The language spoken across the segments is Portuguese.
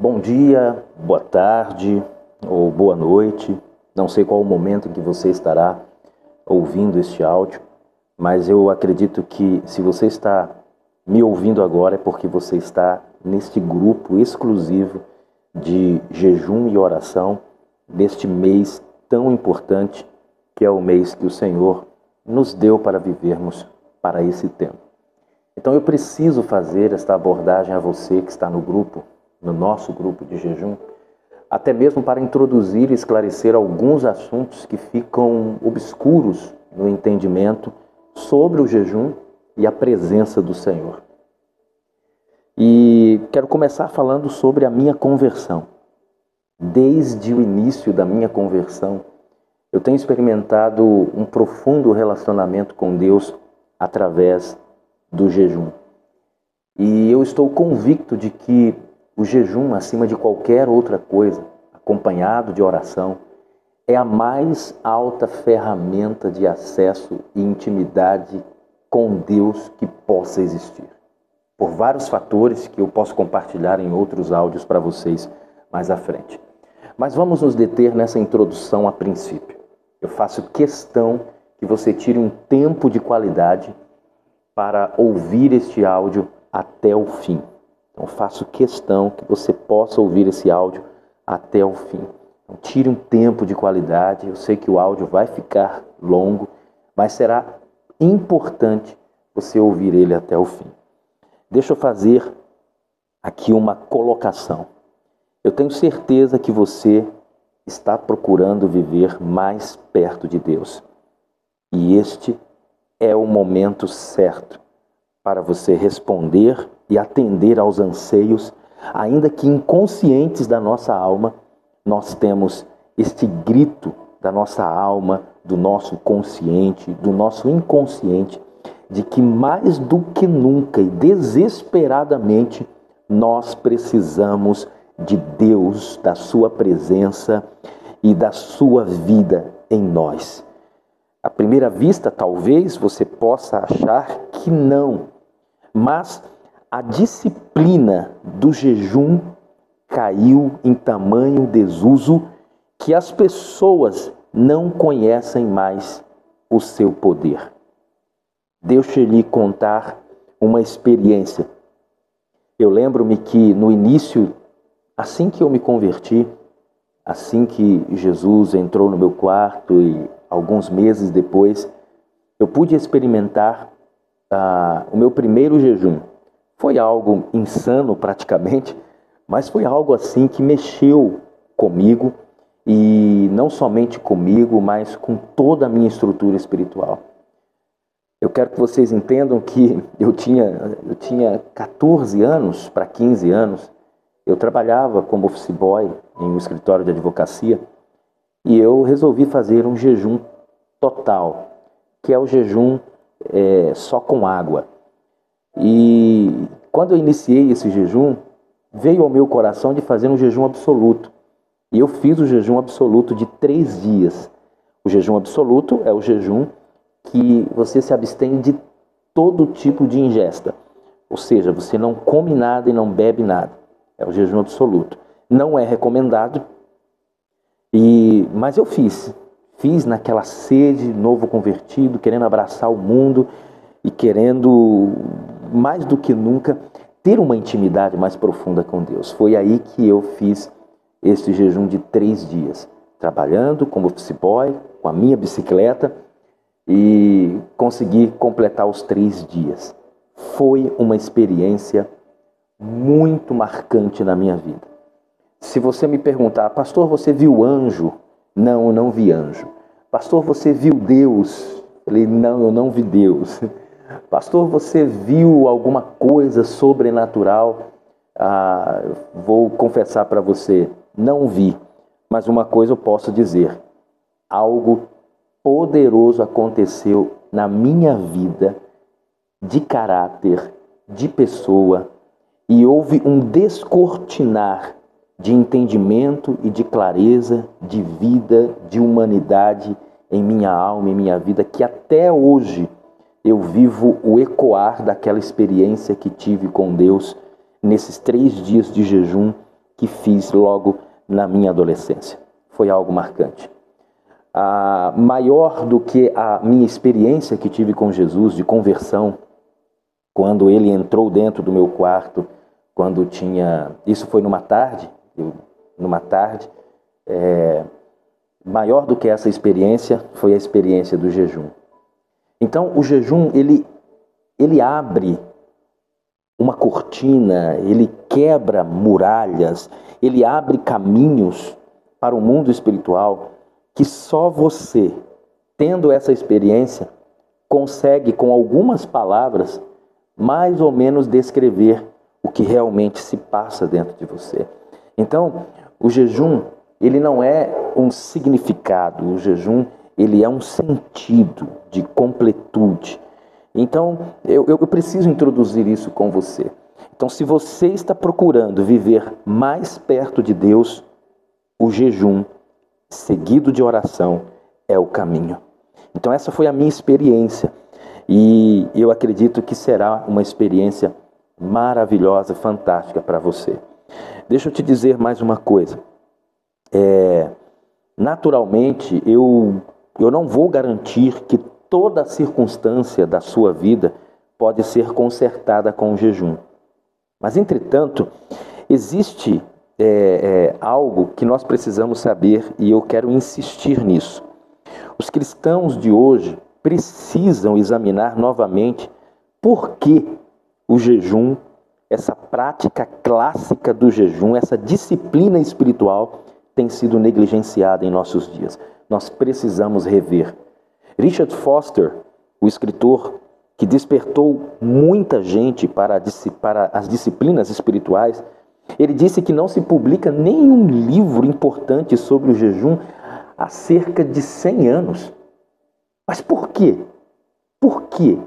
Bom dia, boa tarde ou boa noite. Não sei qual o momento em que você estará ouvindo este áudio, mas eu acredito que se você está me ouvindo agora é porque você está neste grupo exclusivo de jejum e oração neste mês tão importante que é o mês que o Senhor nos deu para vivermos para esse tempo. Então eu preciso fazer esta abordagem a você que está no grupo, no nosso grupo de jejum, até mesmo para introduzir e esclarecer alguns assuntos que ficam obscuros no entendimento sobre o jejum e a presença do Senhor. E quero começar falando sobre a minha conversão. Desde o início da minha conversão, eu tenho experimentado um profundo relacionamento com Deus através do jejum. E eu estou convicto de que o jejum, acima de qualquer outra coisa, acompanhado de oração, é a mais alta ferramenta de acesso e intimidade com Deus que possa existir. Por vários fatores que eu posso compartilhar em outros áudios para vocês mais à frente. Mas vamos nos deter nessa introdução a princípio. Eu faço questão que você tire um tempo de qualidade para ouvir este áudio até o fim. Então, faço questão que você possa ouvir esse áudio até o fim. Então, tire um tempo de qualidade. Eu sei que o áudio vai ficar longo, mas será importante você ouvir ele até o fim. Deixa eu fazer aqui uma colocação. Eu tenho certeza que você está procurando viver mais perto de Deus. E este é o momento certo para você responder e atender aos anseios, ainda que inconscientes da nossa alma, nós temos este grito da nossa alma, do nosso consciente, do nosso inconsciente, de que mais do que nunca e desesperadamente nós precisamos de Deus, da Sua presença e da Sua vida em nós. À primeira vista, talvez você possa achar que não, mas a disciplina do jejum caiu em tamanho desuso que as pessoas não conhecem mais o seu poder. Deixe lhe contar uma experiência. Eu lembro-me que no início Assim que eu me converti, assim que Jesus entrou no meu quarto e alguns meses depois, eu pude experimentar ah, o meu primeiro jejum. Foi algo insano praticamente, mas foi algo assim que mexeu comigo e não somente comigo, mas com toda a minha estrutura espiritual. Eu quero que vocês entendam que eu tinha, eu tinha 14 anos para 15 anos eu trabalhava como office boy em um escritório de advocacia e eu resolvi fazer um jejum total, que é o jejum é, só com água. E quando eu iniciei esse jejum, veio ao meu coração de fazer um jejum absoluto. E eu fiz o jejum absoluto de três dias. O jejum absoluto é o jejum que você se abstém de todo tipo de ingesta. Ou seja, você não come nada e não bebe nada. É o jejum absoluto. Não é recomendado, e mas eu fiz. Fiz naquela sede, novo convertido, querendo abraçar o mundo e querendo, mais do que nunca, ter uma intimidade mais profunda com Deus. Foi aí que eu fiz esse jejum de três dias, trabalhando como office boy, com a minha bicicleta e consegui completar os três dias. Foi uma experiência muito marcante na minha vida. Se você me perguntar, pastor, você viu anjo? Não, eu não vi anjo. Pastor, você viu Deus? Eu falei, não, eu não vi Deus. Pastor, você viu alguma coisa sobrenatural? Ah, vou confessar para você, não vi. Mas uma coisa eu posso dizer: algo poderoso aconteceu na minha vida, de caráter, de pessoa, e houve um descortinar de entendimento e de clareza, de vida, de humanidade em minha alma, em minha vida, que até hoje eu vivo o ecoar daquela experiência que tive com Deus nesses três dias de jejum que fiz logo na minha adolescência. Foi algo marcante. Ah, maior do que a minha experiência que tive com Jesus de conversão, quando ele entrou dentro do meu quarto, quando tinha. Isso foi numa tarde, eu, numa tarde. É, maior do que essa experiência foi a experiência do jejum. Então, o jejum ele ele abre uma cortina, ele quebra muralhas, ele abre caminhos para o mundo espiritual que só você, tendo essa experiência, consegue com algumas palavras mais ou menos descrever o que realmente se passa dentro de você. Então, o jejum, ele não é um significado, o jejum, ele é um sentido de completude. Então, eu, eu preciso introduzir isso com você. Então, se você está procurando viver mais perto de Deus, o jejum, seguido de oração, é o caminho. Então, essa foi a minha experiência. E eu acredito que será uma experiência maravilhosa, fantástica para você. Deixa eu te dizer mais uma coisa. É, naturalmente, eu, eu não vou garantir que toda circunstância da sua vida pode ser consertada com o jejum. Mas, entretanto, existe é, é, algo que nós precisamos saber e eu quero insistir nisso. Os cristãos de hoje precisam examinar novamente por que o jejum, essa prática clássica do jejum, essa disciplina espiritual tem sido negligenciada em nossos dias. Nós precisamos rever. Richard Foster, o escritor que despertou muita gente para, para as disciplinas espirituais, ele disse que não se publica nenhum livro importante sobre o jejum há cerca de 100 anos. Mas por quê? Por quê?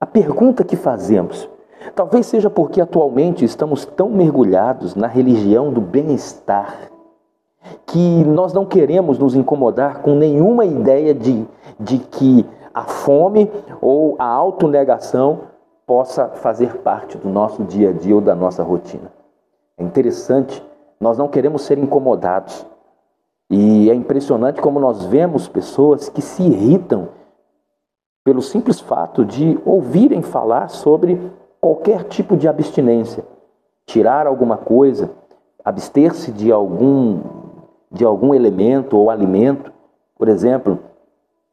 A pergunta que fazemos. Talvez seja porque atualmente estamos tão mergulhados na religião do bem-estar que nós não queremos nos incomodar com nenhuma ideia de, de que a fome ou a autonegação possa fazer parte do nosso dia a dia ou da nossa rotina. É interessante, nós não queremos ser incomodados. E é impressionante como nós vemos pessoas que se irritam pelo simples fato de ouvirem falar sobre qualquer tipo de abstinência, tirar alguma coisa, abster-se de algum de algum elemento ou alimento. Por exemplo,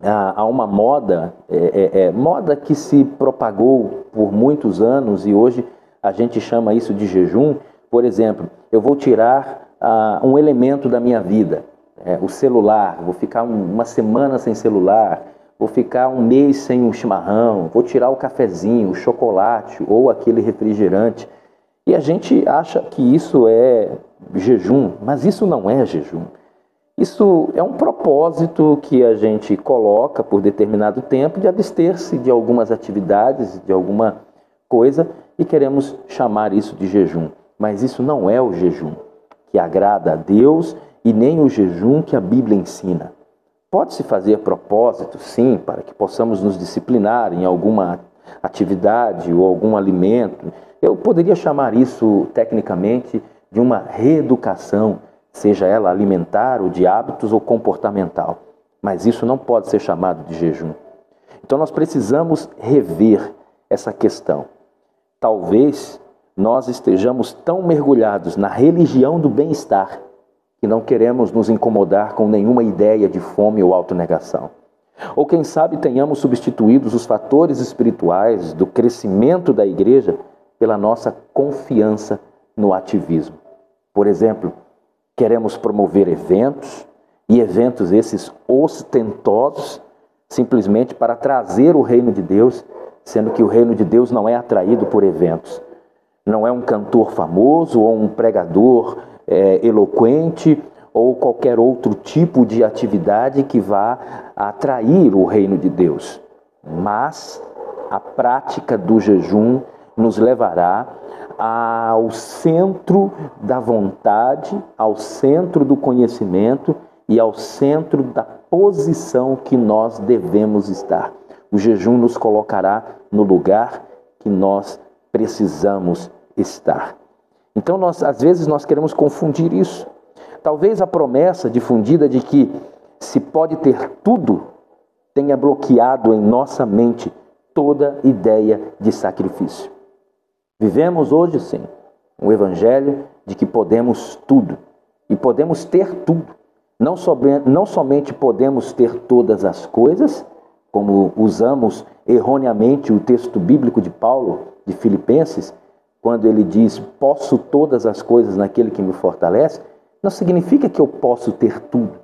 há uma moda, é, é, é, moda que se propagou por muitos anos e hoje a gente chama isso de jejum. Por exemplo, eu vou tirar ah, um elemento da minha vida, é, o celular, vou ficar um, uma semana sem celular, vou ficar um mês sem um chimarrão, vou tirar o cafezinho, o chocolate ou aquele refrigerante. E a gente acha que isso é jejum, mas isso não é jejum. Isso é um propósito que a gente coloca por determinado tempo de abster-se de algumas atividades, de alguma coisa, e queremos chamar isso de jejum. Mas isso não é o jejum que agrada a Deus e nem o jejum que a Bíblia ensina. Pode-se fazer propósito, sim, para que possamos nos disciplinar em alguma atividade ou algum alimento. Eu poderia chamar isso tecnicamente de uma reeducação, seja ela alimentar, ou de hábitos ou comportamental. Mas isso não pode ser chamado de jejum. Então nós precisamos rever essa questão. Talvez nós estejamos tão mergulhados na religião do bem-estar que não queremos nos incomodar com nenhuma ideia de fome ou autonegação. Ou quem sabe tenhamos substituído os fatores espirituais do crescimento da igreja pela nossa confiança no ativismo. Por exemplo, queremos promover eventos, e eventos esses ostentosos, simplesmente para trazer o reino de Deus, sendo que o reino de Deus não é atraído por eventos. Não é um cantor famoso ou um pregador é, eloquente ou qualquer outro tipo de atividade que vá atrair o reino de Deus. Mas a prática do jejum nos levará ao centro da vontade, ao centro do conhecimento e ao centro da posição que nós devemos estar. O jejum nos colocará no lugar que nós precisamos estar. Então, nós, às vezes, nós queremos confundir isso. Talvez a promessa difundida de que se pode ter tudo tenha bloqueado em nossa mente toda ideia de sacrifício. Vivemos hoje, sim, um evangelho de que podemos tudo e podemos ter tudo. Não, somente, não somente podemos ter todas as coisas, como usamos erroneamente o texto bíblico de Paulo, de Filipenses, quando ele diz: Posso todas as coisas naquele que me fortalece, não significa que eu posso ter tudo.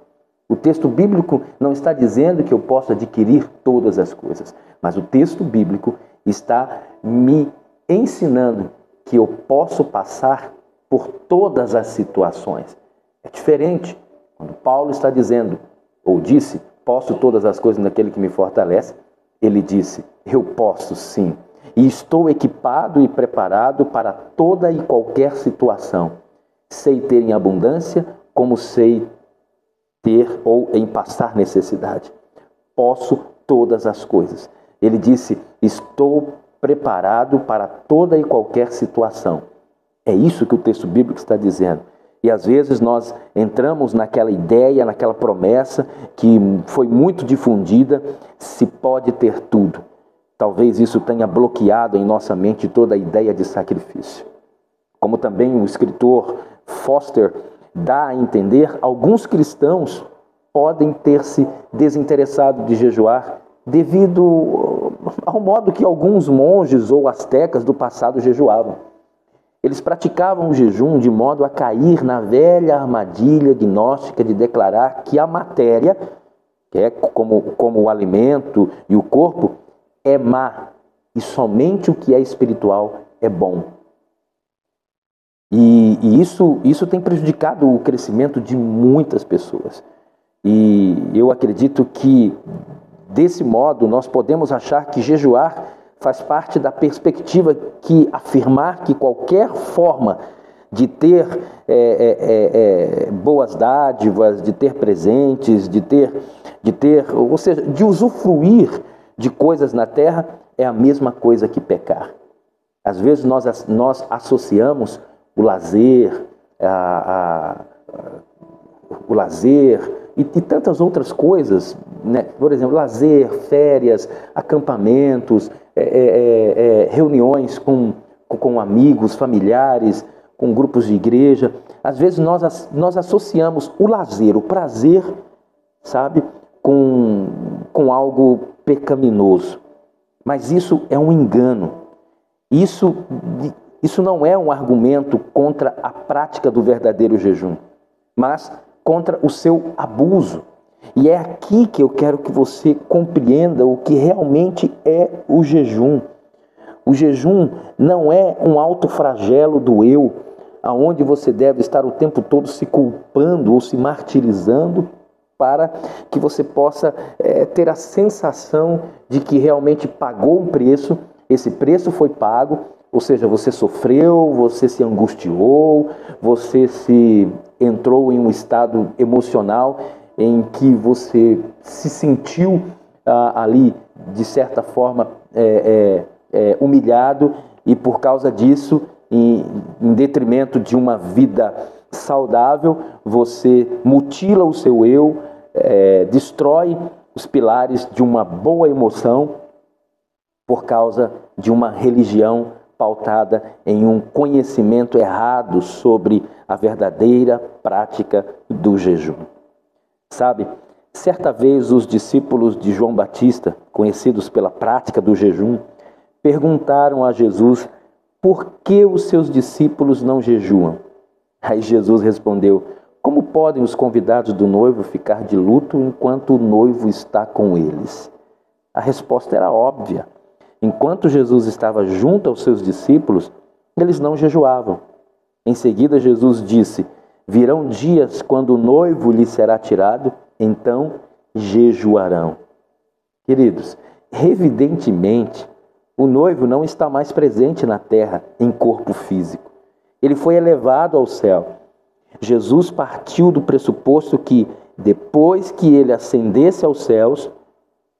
O texto bíblico não está dizendo que eu posso adquirir todas as coisas, mas o texto bíblico está me ensinando que eu posso passar por todas as situações. É diferente quando Paulo está dizendo, ou disse, posso todas as coisas naquele que me fortalece, ele disse, eu posso sim e estou equipado e preparado para toda e qualquer situação. Sei ter em abundância, como sei ter ou em passar necessidade. Posso todas as coisas. Ele disse: Estou preparado para toda e qualquer situação. É isso que o texto bíblico está dizendo. E às vezes nós entramos naquela ideia, naquela promessa que foi muito difundida: se pode ter tudo. Talvez isso tenha bloqueado em nossa mente toda a ideia de sacrifício. Como também o escritor Foster dá a entender, alguns cristãos podem ter se desinteressado de jejuar devido ao modo que alguns monges ou astecas do passado jejuavam. Eles praticavam o jejum de modo a cair na velha armadilha gnóstica de declarar que a matéria, que é como, como o alimento e o corpo, é má e somente o que é espiritual é bom. E, e, isso, isso tem prejudicado o crescimento de muitas pessoas. E eu acredito que, desse modo, nós podemos achar que jejuar faz parte da perspectiva que afirmar que qualquer forma de ter é, é, é, é boas dádivas, de ter presentes, de ter, de ter, ou seja, de usufruir de coisas na terra é a mesma coisa que pecar. Às vezes nós, nós associamos o lazer, a, a, o lazer e, e, tantas outras coisas, né? por exemplo, lazer, férias, acampamentos, é, é, é, é reuniões com, com amigos, familiares, com grupos de igreja. Às vezes nós, nós associamos o lazer, o prazer, sabe, com, com algo pecaminoso. Mas isso é um engano. Isso, isso não é um argumento contra a prática do verdadeiro jejum, mas contra o seu abuso. E é aqui que eu quero que você compreenda o que realmente é o jejum. O jejum não é um alto flagelo do eu, aonde você deve estar o tempo todo se culpando ou se martirizando para que você possa é, ter a sensação de que realmente pagou um preço, esse preço foi pago, ou seja, você sofreu, você se angustiou, você se entrou em um estado emocional em que você se sentiu ah, ali, de certa forma, é, é, é, humilhado e por causa disso, em, em detrimento de uma vida saudável, você mutila o seu eu, é, destrói os pilares de uma boa emoção por causa de uma religião pautada em um conhecimento errado sobre a verdadeira prática do jejum. Sabe, certa vez os discípulos de João Batista, conhecidos pela prática do jejum, perguntaram a Jesus por que os seus discípulos não jejuam. Aí Jesus respondeu: como podem os convidados do noivo ficar de luto enquanto o noivo está com eles? A resposta era óbvia. Enquanto Jesus estava junto aos seus discípulos, eles não jejuavam. Em seguida, Jesus disse: Virão dias quando o noivo lhe será tirado, então jejuarão. Queridos, evidentemente, o noivo não está mais presente na terra em corpo físico. Ele foi elevado ao céu. Jesus partiu do pressuposto que, depois que ele ascendesse aos céus,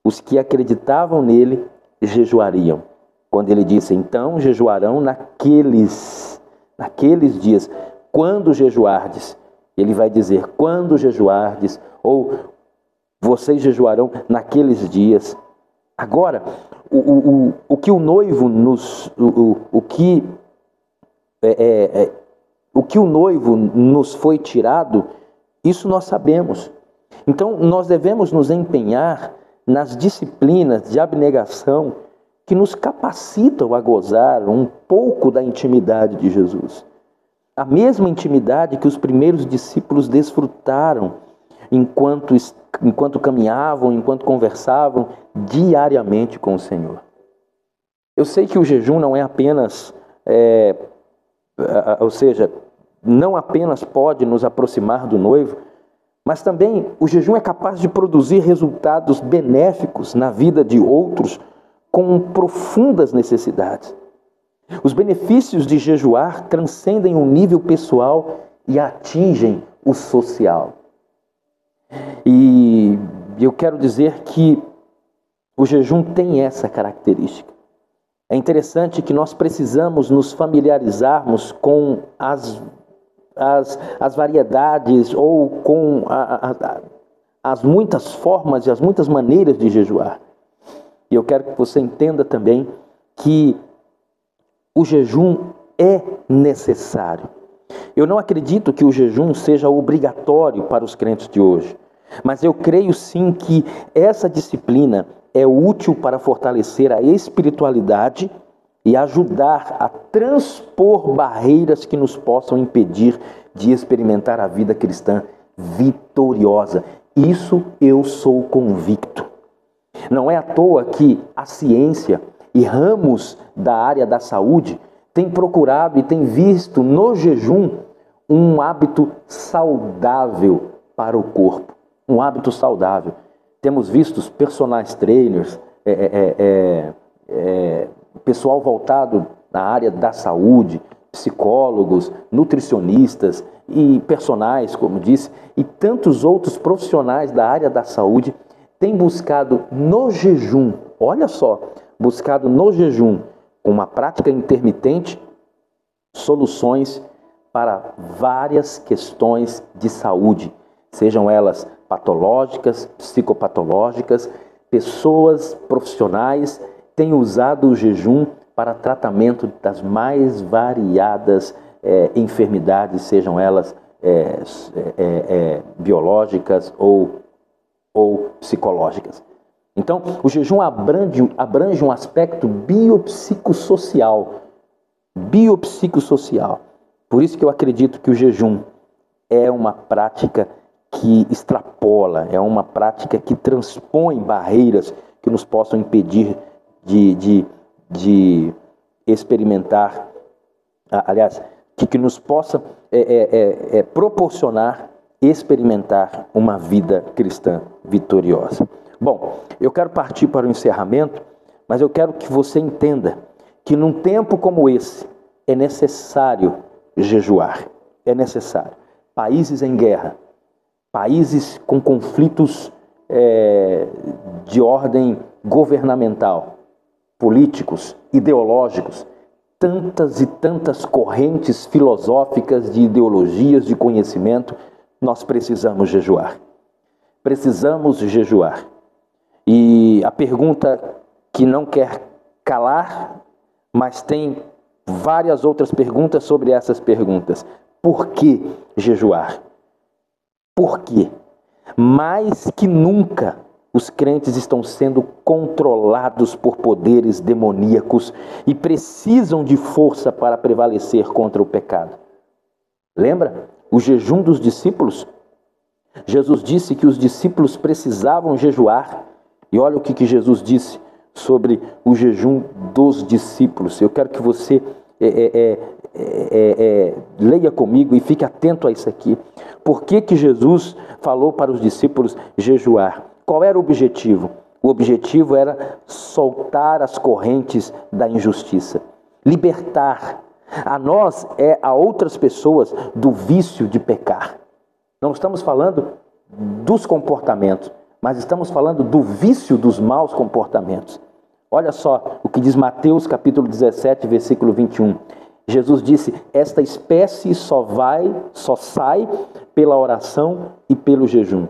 os que acreditavam nele jejuariam. Quando ele disse, então jejuarão naqueles, naqueles dias, quando jejuardes. Ele vai dizer, quando jejuardes, ou vocês jejuarão naqueles dias. Agora, o, o, o, que o noivo nos. O, o, que. É, é, é, o que o noivo nos foi tirado, isso nós sabemos. Então, nós devemos nos empenhar nas disciplinas de abnegação que nos capacitam a gozar um pouco da intimidade de Jesus. A mesma intimidade que os primeiros discípulos desfrutaram enquanto, enquanto caminhavam, enquanto conversavam diariamente com o Senhor. Eu sei que o jejum não é apenas, é, ou seja, não apenas pode nos aproximar do noivo, mas também o jejum é capaz de produzir resultados benéficos na vida de outros com profundas necessidades. Os benefícios de jejuar transcendem o nível pessoal e atingem o social. E eu quero dizer que o jejum tem essa característica. É interessante que nós precisamos nos familiarizarmos com as, as, as variedades ou com a, a, as muitas formas e as muitas maneiras de jejuar. E eu quero que você entenda também que o jejum é necessário. Eu não acredito que o jejum seja obrigatório para os crentes de hoje, mas eu creio sim que essa disciplina é útil para fortalecer a espiritualidade e ajudar a transpor barreiras que nos possam impedir de experimentar a vida cristã vitoriosa. Isso eu sou convicto. Não é à toa que a ciência e ramos da área da saúde têm procurado e têm visto no jejum um hábito saudável para o corpo. Um hábito saudável. Temos visto personagens trainers, é, é, é, é, pessoal voltado na área da saúde, psicólogos, nutricionistas e personagens, como disse, e tantos outros profissionais da área da saúde têm buscado no jejum, olha só, buscado no jejum, com uma prática intermitente, soluções para várias questões de saúde, sejam elas patológicas, psicopatológicas, pessoas profissionais têm usado o jejum para tratamento das mais variadas é, enfermidades, sejam elas é, é, biológicas ou, ou psicológicas. Então, o jejum abrange, abrange um aspecto biopsicossocial. Biopsicossocial. Por isso que eu acredito que o jejum é uma prática que extrapola, é uma prática que transpõe barreiras que nos possam impedir de, de, de experimentar, aliás, que, que nos possa é, é, é, é, proporcionar experimentar uma vida cristã vitoriosa. Bom, eu quero partir para o encerramento, mas eu quero que você entenda que num tempo como esse é necessário jejuar, é necessário. Países em guerra, países com conflitos é, de ordem governamental, políticos, ideológicos, tantas e tantas correntes filosóficas de ideologias de conhecimento, nós precisamos jejuar. Precisamos jejuar. E a pergunta que não quer calar, mas tem várias outras perguntas sobre essas perguntas. Por que jejuar? Por quê? Mais que nunca, os crentes estão sendo controlados por poderes demoníacos e precisam de força para prevalecer contra o pecado. Lembra o jejum dos discípulos? Jesus disse que os discípulos precisavam jejuar. E olha o que, que Jesus disse sobre o jejum dos discípulos. Eu quero que você é, é, é, é, leia comigo e fique atento a isso aqui. Por que, que Jesus falou para os discípulos jejuar? Qual era o objetivo? O objetivo era soltar as correntes da injustiça, libertar a nós é a outras pessoas do vício de pecar. Não estamos falando dos comportamentos, mas estamos falando do vício dos maus comportamentos. Olha só o que diz Mateus capítulo 17, versículo 21. Jesus disse: Esta espécie só vai, só sai pela oração e pelo jejum.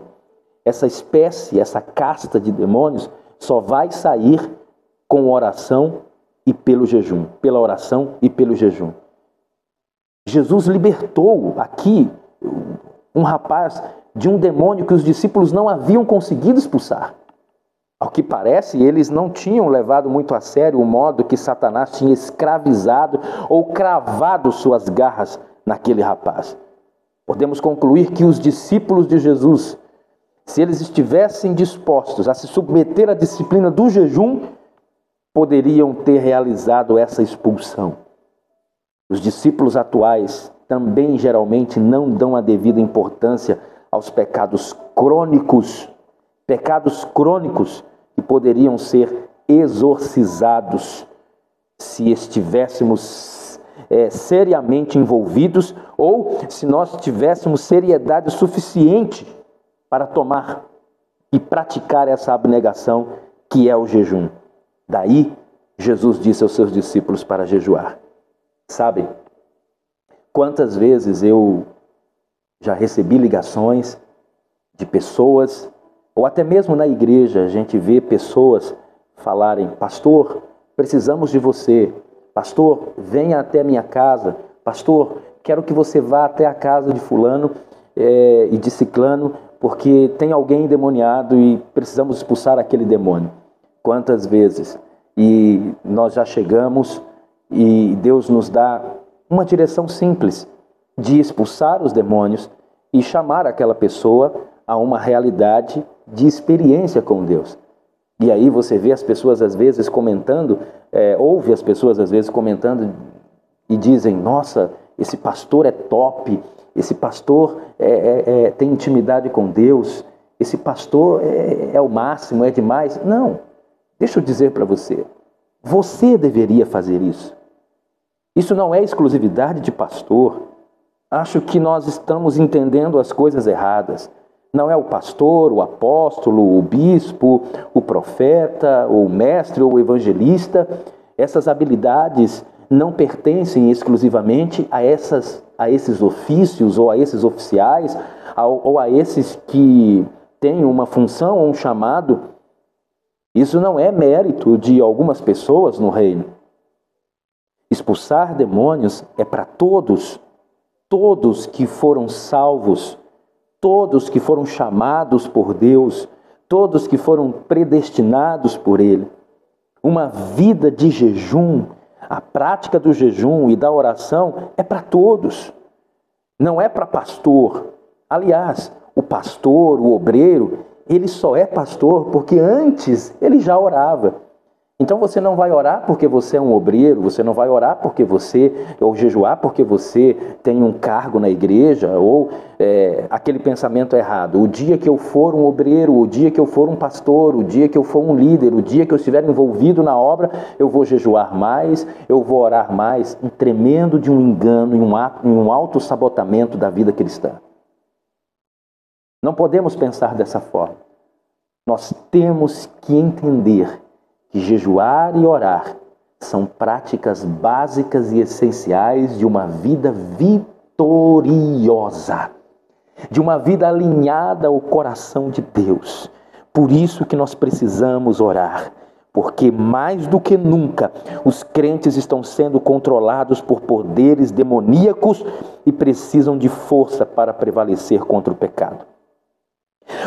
Essa espécie, essa casta de demônios, só vai sair com oração e pelo jejum, pela oração e pelo jejum. Jesus libertou aqui um rapaz de um demônio que os discípulos não haviam conseguido expulsar. Ao que parece, eles não tinham levado muito a sério o modo que Satanás tinha escravizado ou cravado suas garras naquele rapaz. Podemos concluir que os discípulos de Jesus, se eles estivessem dispostos a se submeter à disciplina do jejum, poderiam ter realizado essa expulsão. Os discípulos atuais também geralmente não dão a devida importância aos pecados crônicos, pecados crônicos que poderiam ser exorcizados se estivéssemos é, seriamente envolvidos ou se nós tivéssemos seriedade suficiente para tomar e praticar essa abnegação que é o jejum. Daí, Jesus disse aos seus discípulos para jejuar. Sabem, quantas vezes eu já recebi ligações de pessoas, ou até mesmo na igreja, a gente vê pessoas falarem: Pastor, precisamos de você. Pastor, venha até minha casa. Pastor, quero que você vá até a casa de Fulano é, e de Ciclano, porque tem alguém endemoniado e precisamos expulsar aquele demônio. Quantas vezes? E nós já chegamos e Deus nos dá uma direção simples de expulsar os demônios e chamar aquela pessoa a uma realidade de experiência com Deus. E aí você vê as pessoas às vezes comentando, é, ouve as pessoas às vezes comentando e dizem: Nossa, esse pastor é top, esse pastor é, é, é tem intimidade com Deus, esse pastor é, é o máximo, é demais. Não. Deixa eu dizer para você, você deveria fazer isso. Isso não é exclusividade de pastor. Acho que nós estamos entendendo as coisas erradas. Não é o pastor, o apóstolo, o bispo, o profeta, o mestre ou o evangelista. Essas habilidades não pertencem exclusivamente a, essas, a esses ofícios ou a esses oficiais ou a esses que têm uma função ou um chamado isso não é mérito de algumas pessoas no reino. Expulsar demônios é para todos, todos que foram salvos, todos que foram chamados por Deus, todos que foram predestinados por Ele. Uma vida de jejum, a prática do jejum e da oração é para todos, não é para pastor. Aliás, o pastor, o obreiro, ele só é pastor porque antes ele já orava. Então você não vai orar porque você é um obreiro, você não vai orar porque você, ou jejuar porque você tem um cargo na igreja, ou é, aquele pensamento errado. O dia que eu for um obreiro, o dia que eu for um pastor, o dia que eu for um líder, o dia que eu estiver envolvido na obra, eu vou jejuar mais, eu vou orar mais. Um tremendo de um engano e um, um auto-sabotamento da vida cristã. Não podemos pensar dessa forma. Nós temos que entender que jejuar e orar são práticas básicas e essenciais de uma vida vitoriosa, de uma vida alinhada ao coração de Deus. Por isso que nós precisamos orar, porque mais do que nunca os crentes estão sendo controlados por poderes demoníacos e precisam de força para prevalecer contra o pecado.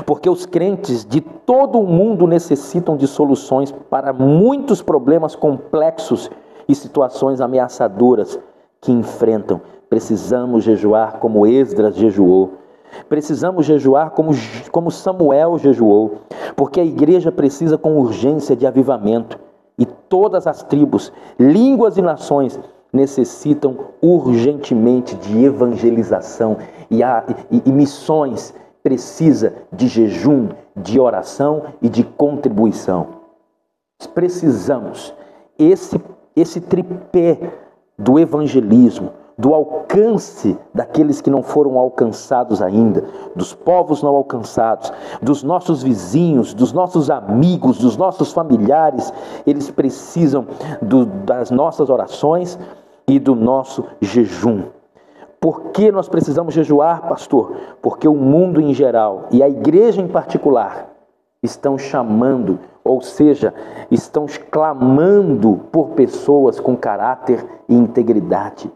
Porque os crentes de todo o mundo necessitam de soluções para muitos problemas complexos e situações ameaçadoras que enfrentam. Precisamos jejuar como Esdras jejuou. Precisamos jejuar como, como Samuel jejuou. Porque a igreja precisa com urgência de avivamento. E todas as tribos, línguas e nações necessitam urgentemente de evangelização e, a, e, e missões precisa de jejum, de oração e de contribuição. Precisamos esse esse tripé do evangelismo, do alcance daqueles que não foram alcançados ainda, dos povos não alcançados, dos nossos vizinhos, dos nossos amigos, dos nossos familiares, eles precisam do, das nossas orações, e do nosso jejum. Por que nós precisamos jejuar, pastor? Porque o mundo em geral e a igreja em particular estão chamando, ou seja, estão clamando por pessoas com caráter e integridade,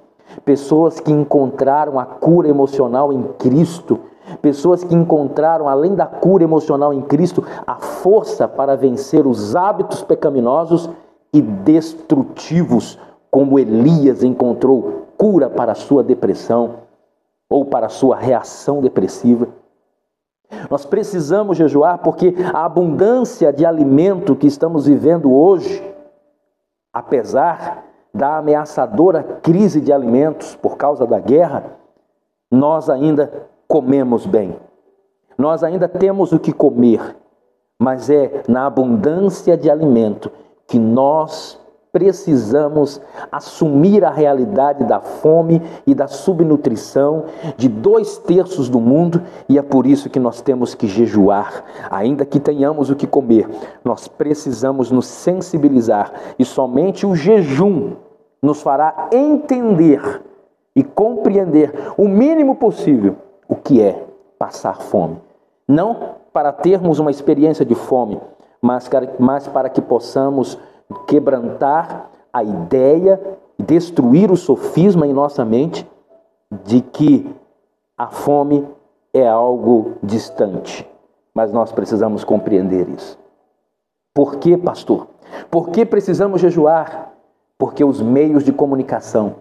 pessoas que encontraram a cura emocional em Cristo, pessoas que encontraram, além da cura emocional em Cristo, a força para vencer os hábitos pecaminosos e destrutivos, como Elias encontrou cura para a sua depressão ou para a sua reação depressiva. Nós precisamos jejuar porque a abundância de alimento que estamos vivendo hoje, apesar da ameaçadora crise de alimentos por causa da guerra, nós ainda comemos bem. Nós ainda temos o que comer, mas é na abundância de alimento que nós precisamos assumir a realidade da fome e da subnutrição de dois terços do mundo e é por isso que nós temos que jejuar, ainda que tenhamos o que comer. Nós precisamos nos sensibilizar e somente o jejum nos fará entender e compreender o mínimo possível o que é passar fome. Não para termos uma experiência de fome, mas, mas para que possamos quebrantar a ideia, destruir o sofisma em nossa mente de que a fome é algo distante. Mas nós precisamos compreender isso. Por que, pastor? Por que precisamos jejuar? Porque os meios de comunicação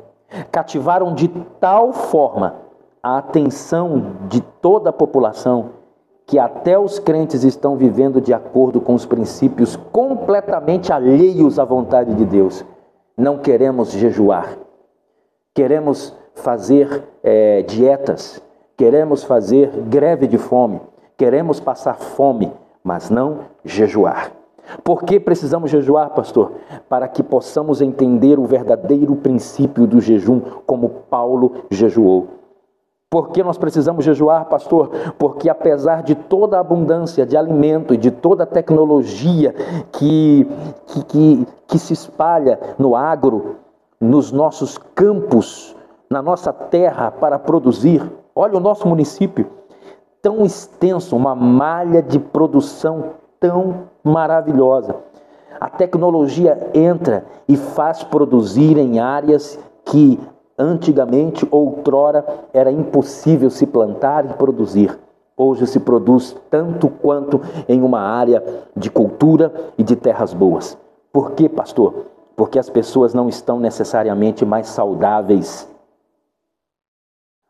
cativaram de tal forma a atenção de toda a população que até os crentes estão vivendo de acordo com os princípios completamente alheios à vontade de Deus. Não queremos jejuar, queremos fazer é, dietas, queremos fazer greve de fome, queremos passar fome, mas não jejuar. Por que precisamos jejuar, pastor? Para que possamos entender o verdadeiro princípio do jejum, como Paulo jejuou. Por que nós precisamos jejuar, pastor? Porque apesar de toda a abundância de alimento e de toda a tecnologia que, que, que, que se espalha no agro, nos nossos campos, na nossa terra para produzir, olha o nosso município, tão extenso, uma malha de produção tão maravilhosa. A tecnologia entra e faz produzir em áreas que Antigamente, outrora, era impossível se plantar e produzir. Hoje se produz tanto quanto em uma área de cultura e de terras boas. Por quê, pastor? Porque as pessoas não estão necessariamente mais saudáveis.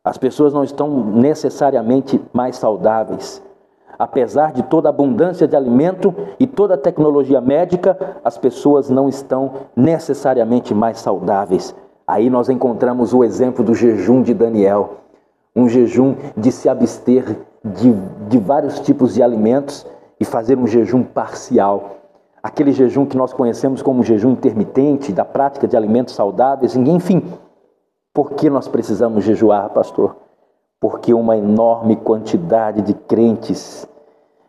As pessoas não estão necessariamente mais saudáveis. Apesar de toda a abundância de alimento e toda a tecnologia médica, as pessoas não estão necessariamente mais saudáveis. Aí nós encontramos o exemplo do jejum de Daniel, um jejum de se abster de, de vários tipos de alimentos e fazer um jejum parcial. Aquele jejum que nós conhecemos como jejum intermitente, da prática de alimentos saudáveis, enfim. Por que nós precisamos jejuar, pastor? Porque uma enorme quantidade de crentes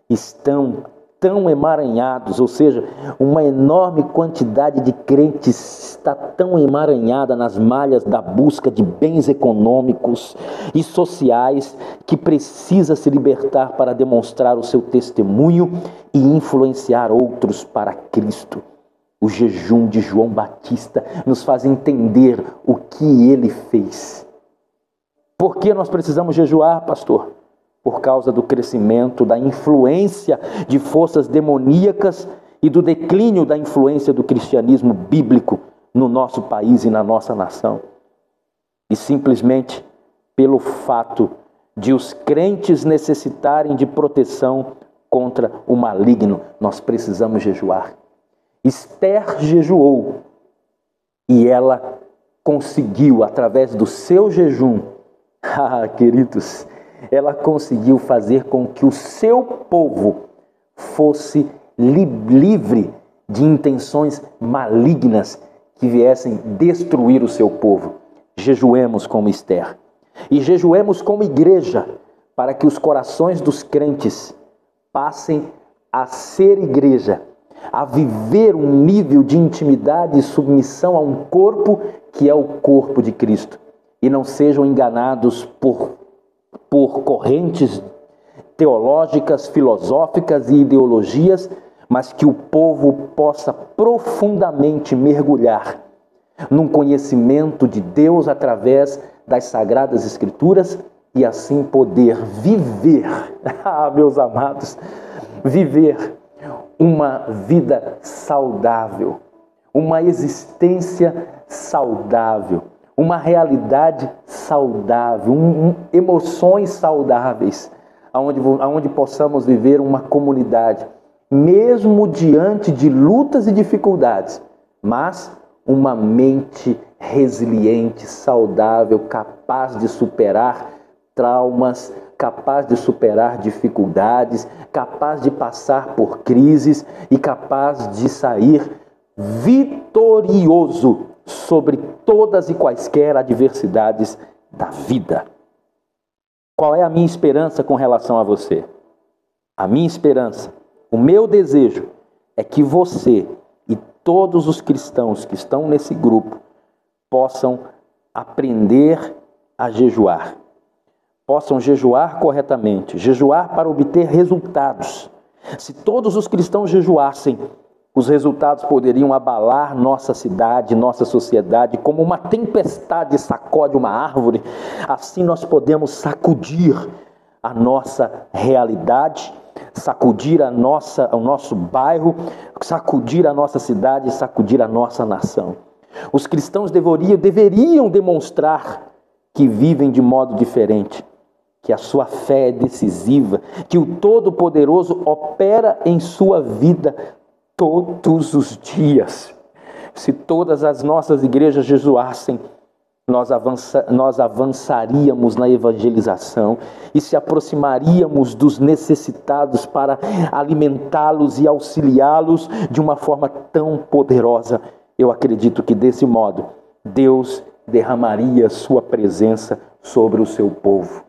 estão tão emaranhados, ou seja, uma enorme quantidade de crentes está tão emaranhada nas malhas da busca de bens econômicos e sociais que precisa se libertar para demonstrar o seu testemunho e influenciar outros para Cristo. O jejum de João Batista nos faz entender o que ele fez. Por que nós precisamos jejuar, pastor? Por causa do crescimento, da influência de forças demoníacas e do declínio da influência do cristianismo bíblico no nosso país e na nossa nação. E simplesmente pelo fato de os crentes necessitarem de proteção contra o maligno, nós precisamos jejuar. Esther jejuou e ela conseguiu, através do seu jejum, ah, queridos, ela conseguiu fazer com que o seu povo fosse li livre de intenções malignas que viessem destruir o seu povo. Jejuemos como Esther. E jejuemos como igreja, para que os corações dos crentes passem a ser igreja, a viver um nível de intimidade e submissão a um corpo que é o corpo de Cristo. E não sejam enganados por, por correntes teológicas, filosóficas e ideologias, mas que o povo possa profundamente mergulhar num conhecimento de Deus através das sagradas escrituras e assim poder viver, ah, meus amados, viver uma vida saudável, uma existência saudável, uma realidade saudável, um, um, emoções saudáveis, aonde, aonde possamos viver uma comunidade, mesmo diante de lutas e dificuldades, mas uma mente resiliente, saudável, capaz de superar traumas, capaz de superar dificuldades, capaz de passar por crises e capaz de sair vitorioso sobre todas e quaisquer adversidades da vida. Qual é a minha esperança com relação a você? A minha esperança, o meu desejo é que você e todos os cristãos que estão nesse grupo possam aprender a jejuar possam jejuar corretamente, jejuar para obter resultados. Se todos os cristãos jejuassem, os resultados poderiam abalar nossa cidade, nossa sociedade, como uma tempestade sacode uma árvore. Assim nós podemos sacudir a nossa realidade, sacudir a nossa, o nosso bairro, sacudir a nossa cidade, sacudir a nossa nação. Os cristãos deveriam, deveriam demonstrar que vivem de modo diferente, que a sua fé é decisiva, que o Todo-Poderoso opera em sua vida todos os dias. Se todas as nossas igrejas jejuassem, nós, avança, nós avançaríamos na evangelização e se aproximaríamos dos necessitados para alimentá-los e auxiliá-los de uma forma tão poderosa. Eu acredito que desse modo Deus derramaria sua presença sobre o seu povo.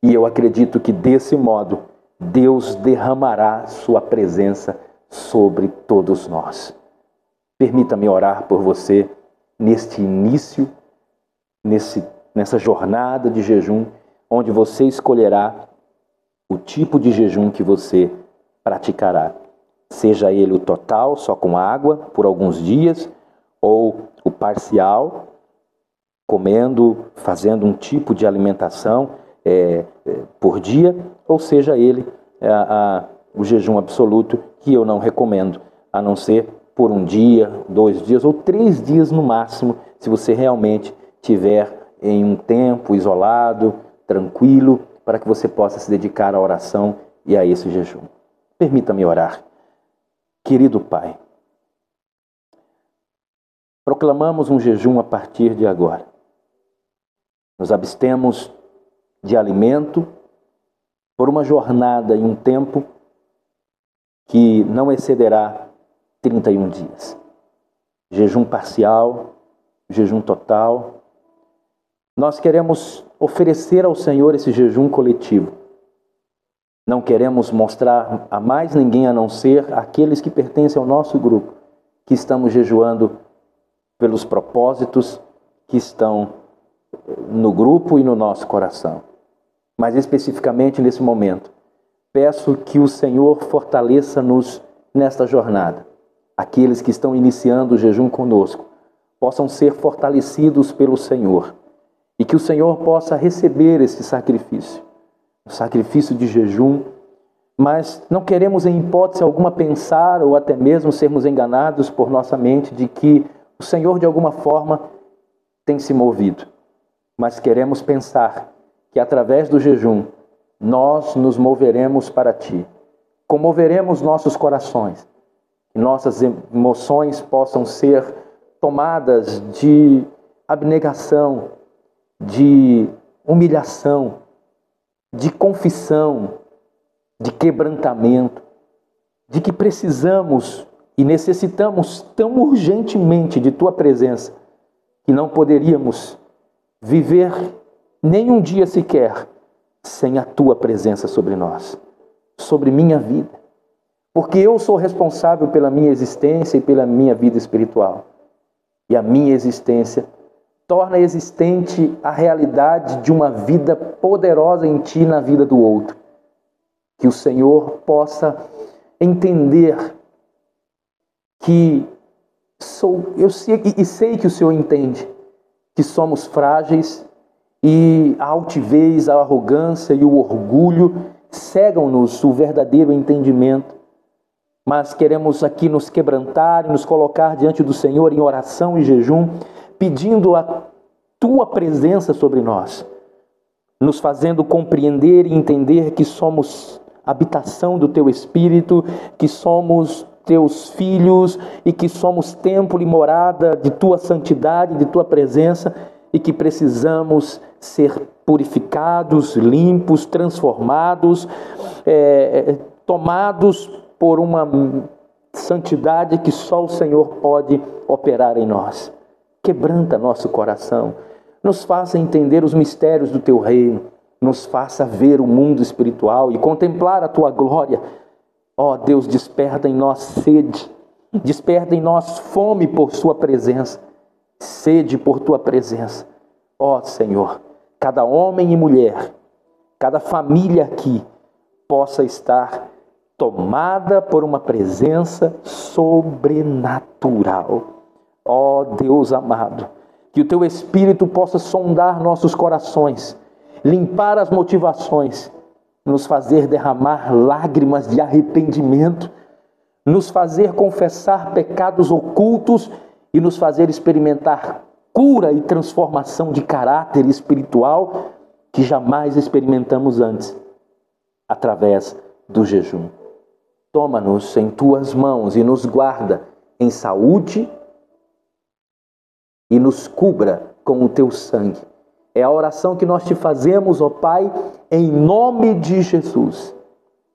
E eu acredito que desse modo Deus derramará sua presença sobre todos nós. Permita-me orar por você neste início, nesse, nessa jornada de jejum, onde você escolherá o tipo de jejum que você praticará. Seja ele o total, só com água, por alguns dias, ou o parcial, comendo, fazendo um tipo de alimentação é, por dia, ou seja ele é, a, o jejum absoluto, que eu não recomendo, a não ser por um dia, dois dias ou três dias no máximo, se você realmente tiver em um tempo isolado, tranquilo, para que você possa se dedicar à oração e a esse jejum. Permita-me orar. Querido Pai, proclamamos um jejum a partir de agora. Nos abstemos de alimento por uma jornada e um tempo que não excederá 31 dias. Jejum parcial, jejum total. Nós queremos oferecer ao Senhor esse jejum coletivo. Não queremos mostrar a mais ninguém a não ser aqueles que pertencem ao nosso grupo, que estamos jejuando pelos propósitos que estão no grupo e no nosso coração mas especificamente nesse momento, peço que o Senhor fortaleça-nos nesta jornada. Aqueles que estão iniciando o jejum conosco possam ser fortalecidos pelo Senhor e que o Senhor possa receber esse sacrifício, o sacrifício de jejum. Mas não queremos, em hipótese alguma, pensar ou até mesmo sermos enganados por nossa mente de que o Senhor, de alguma forma, tem se movido. Mas queremos pensar que através do jejum nós nos moveremos para ti. Comoveremos nossos corações, que nossas emoções possam ser tomadas de abnegação, de humilhação, de confissão, de quebrantamento, de que precisamos e necessitamos tão urgentemente de tua presença que não poderíamos viver nem um dia sequer sem a tua presença sobre nós, sobre minha vida. Porque eu sou responsável pela minha existência e pela minha vida espiritual. E a minha existência torna existente a realidade de uma vida poderosa em ti na vida do outro. Que o Senhor possa entender que sou eu sei e sei que o Senhor entende que somos frágeis e a altivez, a arrogância e o orgulho cegam-nos o verdadeiro entendimento. Mas queremos aqui nos quebrantar e nos colocar diante do Senhor em oração e jejum, pedindo a tua presença sobre nós, nos fazendo compreender e entender que somos habitação do teu espírito, que somos teus filhos e que somos templo e morada de tua santidade, de tua presença e que precisamos ser purificados, limpos, transformados, é, é, tomados por uma santidade que só o Senhor pode operar em nós. Quebranta nosso coração, nos faça entender os mistérios do teu reino, nos faça ver o mundo espiritual e contemplar a tua glória. Ó oh, Deus, desperta em nós sede, desperta em nós fome por Sua presença, sede por Tua presença. Ó Senhor, cada homem e mulher, cada família aqui possa estar tomada por uma presença sobrenatural. Ó Deus amado, que o Teu Espírito possa sondar nossos corações, limpar as motivações nos fazer derramar lágrimas de arrependimento, nos fazer confessar pecados ocultos e nos fazer experimentar cura e transformação de caráter espiritual que jamais experimentamos antes, através do jejum. Toma-nos em tuas mãos e nos guarda em saúde e nos cubra com o teu sangue é a oração que nós te fazemos, ó Pai, em nome de Jesus.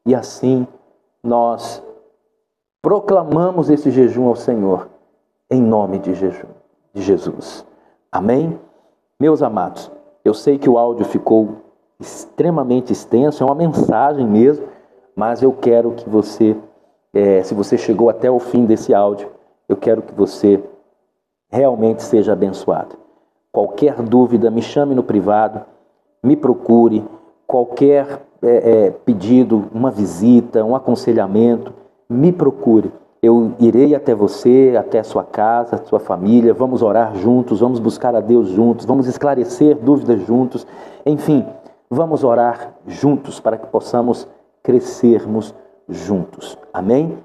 E assim nós proclamamos esse jejum ao Senhor, em nome de, Jesus. Amém? Meus amados, eu sei que o áudio ficou extremamente extenso, é uma mensagem mesmo, mas eu quero que você, é, se você chegou até o fim desse áudio, eu quero que você realmente seja abençoado. Qualquer dúvida, me chame no privado, me procure. Qualquer é, é, pedido, uma visita, um aconselhamento, me procure. Eu irei até você, até a sua casa, a sua família, vamos orar juntos, vamos buscar a Deus juntos, vamos esclarecer dúvidas juntos. Enfim, vamos orar juntos para que possamos crescermos juntos. Amém?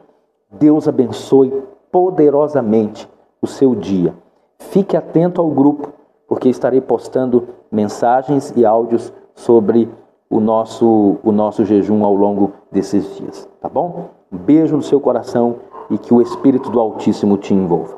Deus abençoe poderosamente o seu dia. Fique atento ao grupo porque estarei postando mensagens e áudios sobre o nosso, o nosso jejum ao longo desses dias, tá bom? Um beijo no seu coração e que o Espírito do Altíssimo te envolva.